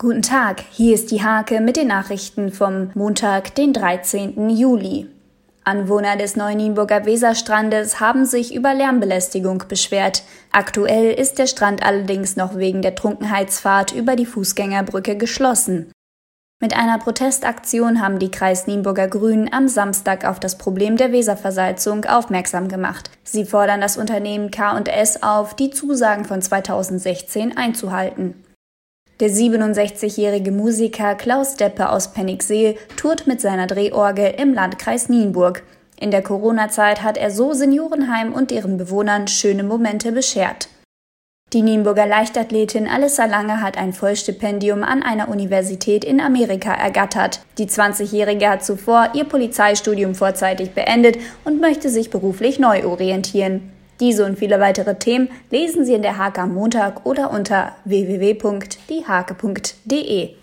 Guten Tag, hier ist die Hake mit den Nachrichten vom Montag, den 13. Juli. Anwohner des Neunienburger Weserstrandes haben sich über Lärmbelästigung beschwert. Aktuell ist der Strand allerdings noch wegen der Trunkenheitsfahrt über die Fußgängerbrücke geschlossen. Mit einer Protestaktion haben die Kreis Nienburger Grünen am Samstag auf das Problem der Weserversalzung aufmerksam gemacht. Sie fordern das Unternehmen K&S auf, die Zusagen von 2016 einzuhalten. Der 67-jährige Musiker Klaus Deppe aus Penningseel tourt mit seiner Drehorgel im Landkreis Nienburg. In der Corona-Zeit hat er so Seniorenheim und deren Bewohnern schöne Momente beschert. Die Nienburger Leichtathletin Alissa Lange hat ein Vollstipendium an einer Universität in Amerika ergattert. Die 20-Jährige hat zuvor ihr Polizeistudium vorzeitig beendet und möchte sich beruflich neu orientieren. Diese und viele weitere Themen lesen Sie in der Hake am Montag oder unter www.diehake.de.